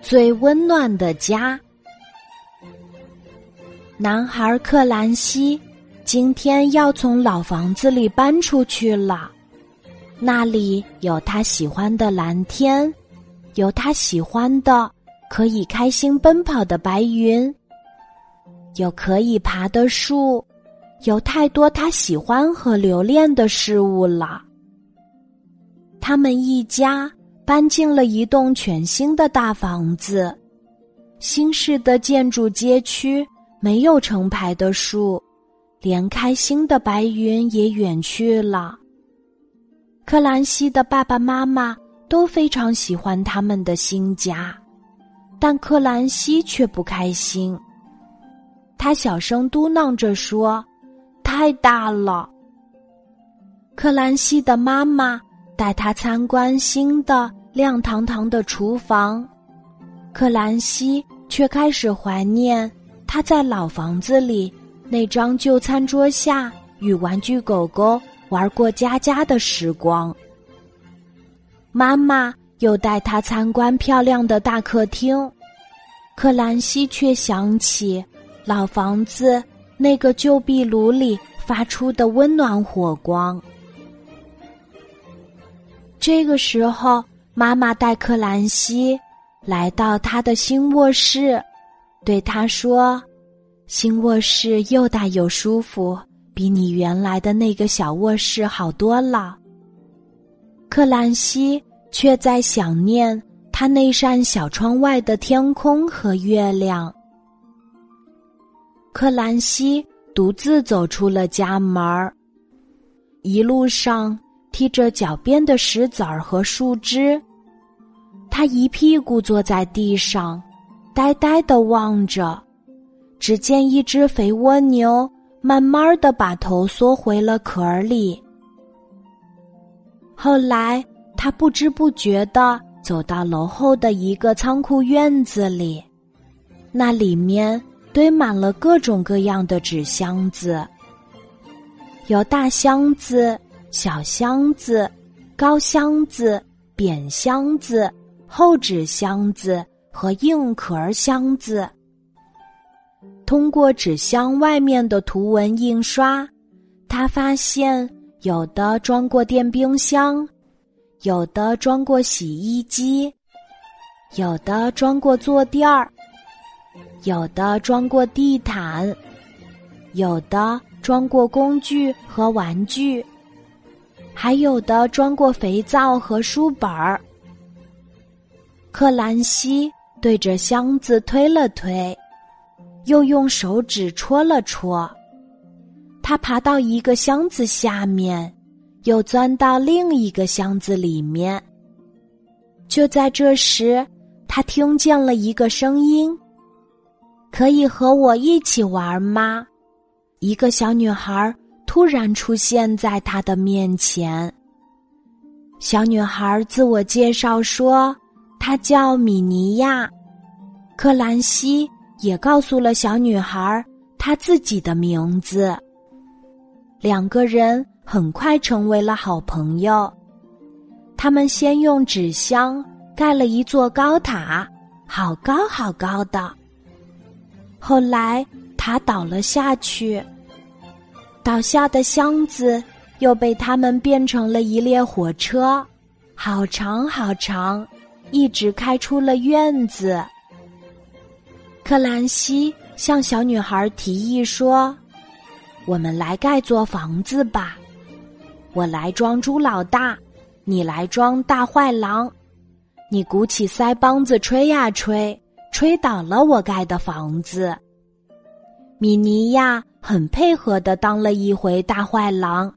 最温暖的家。男孩克兰西今天要从老房子里搬出去了，那里有他喜欢的蓝天，有他喜欢的可以开心奔跑的白云，有可以爬的树，有太多他喜欢和留恋的事物了。他们一家。搬进了一栋全新的大房子，新式的建筑街区没有成排的树，连开心的白云也远去了。克兰西的爸爸妈妈都非常喜欢他们的新家，但克兰西却不开心。他小声嘟囔着说：“太大了。”克兰西的妈妈。带他参观新的亮堂堂的厨房，克兰西却开始怀念他在老房子里那张旧餐桌下与玩具狗狗玩过家家的时光。妈妈又带他参观漂亮的大客厅，克兰西却想起老房子那个旧壁炉里发出的温暖火光。这个时候，妈妈带克兰西来到他的新卧室，对他说：“新卧室又大又舒服，比你原来的那个小卧室好多了。”克兰西却在想念他那扇小窗外的天空和月亮。克兰西独自走出了家门儿，一路上。踢着脚边的石子儿和树枝，他一屁股坐在地上，呆呆的望着。只见一只肥蜗牛慢慢的把头缩回了壳里。后来，他不知不觉的走到楼后的一个仓库院子里，那里面堆满了各种各样的纸箱子，有大箱子。小箱子、高箱子、扁箱子、厚纸箱子和硬壳箱子。通过纸箱外面的图文印刷，他发现有的装过电冰箱，有的装过洗衣机，有的装过坐垫儿，有的装过地毯，有的装过工具和玩具。还有的装过肥皂和书本儿。克兰西对着箱子推了推，又用手指戳了戳。他爬到一个箱子下面，又钻到另一个箱子里面。就在这时，他听见了一个声音：“可以和我一起玩吗？”一个小女孩。突然出现在他的面前。小女孩自我介绍说：“她叫米尼亚。”克兰西也告诉了小女孩她自己的名字。两个人很快成为了好朋友。他们先用纸箱盖了一座高塔，好高好高的。后来塔倒了下去。倒下的箱子又被他们变成了一列火车，好长好长，一直开出了院子。克兰西向小女孩提议说：“我们来盖座房子吧，我来装猪老大，你来装大坏狼，你鼓起腮帮子吹呀吹，吹倒了我盖的房子。”米尼亚。很配合的当了一回大坏狼。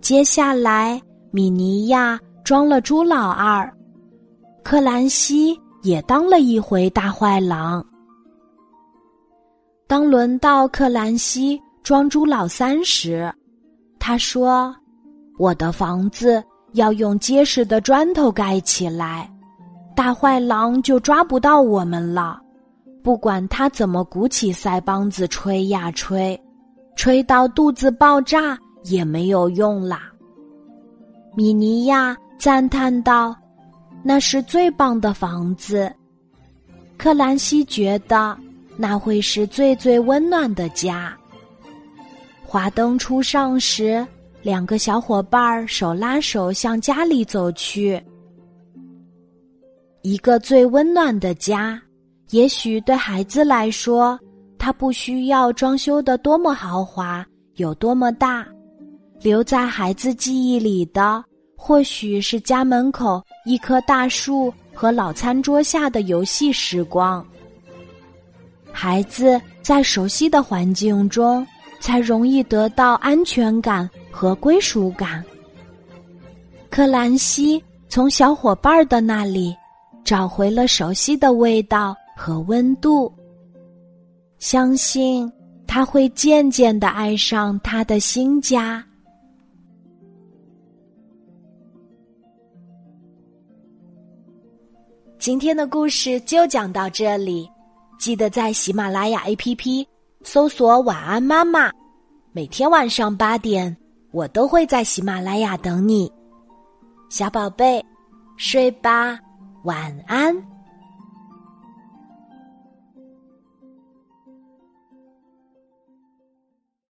接下来，米尼亚装了猪老二，克兰西也当了一回大坏狼。当轮到克兰西装猪老三时，他说：“我的房子要用结实的砖头盖起来，大坏狼就抓不到我们了。”不管他怎么鼓起腮帮子吹呀吹，吹到肚子爆炸也没有用啦。米尼亚赞叹道：“那是最棒的房子。克兰西觉得那会是最最温暖的家。华灯初上时，两个小伙伴手拉手向家里走去。一个最温暖的家，也许对孩子来说，它不需要装修的多么豪华，有多么大。留在孩子记忆里的，或许是家门口一棵大树和老餐桌下的游戏时光。孩子在熟悉的环境中，才容易得到安全感和归属感。克兰西从小伙伴的那里。找回了熟悉的味道和温度，相信他会渐渐的爱上他的新家。今天的故事就讲到这里，记得在喜马拉雅 APP 搜索“晚安妈妈”，每天晚上八点，我都会在喜马拉雅等你，小宝贝，睡吧。晚安。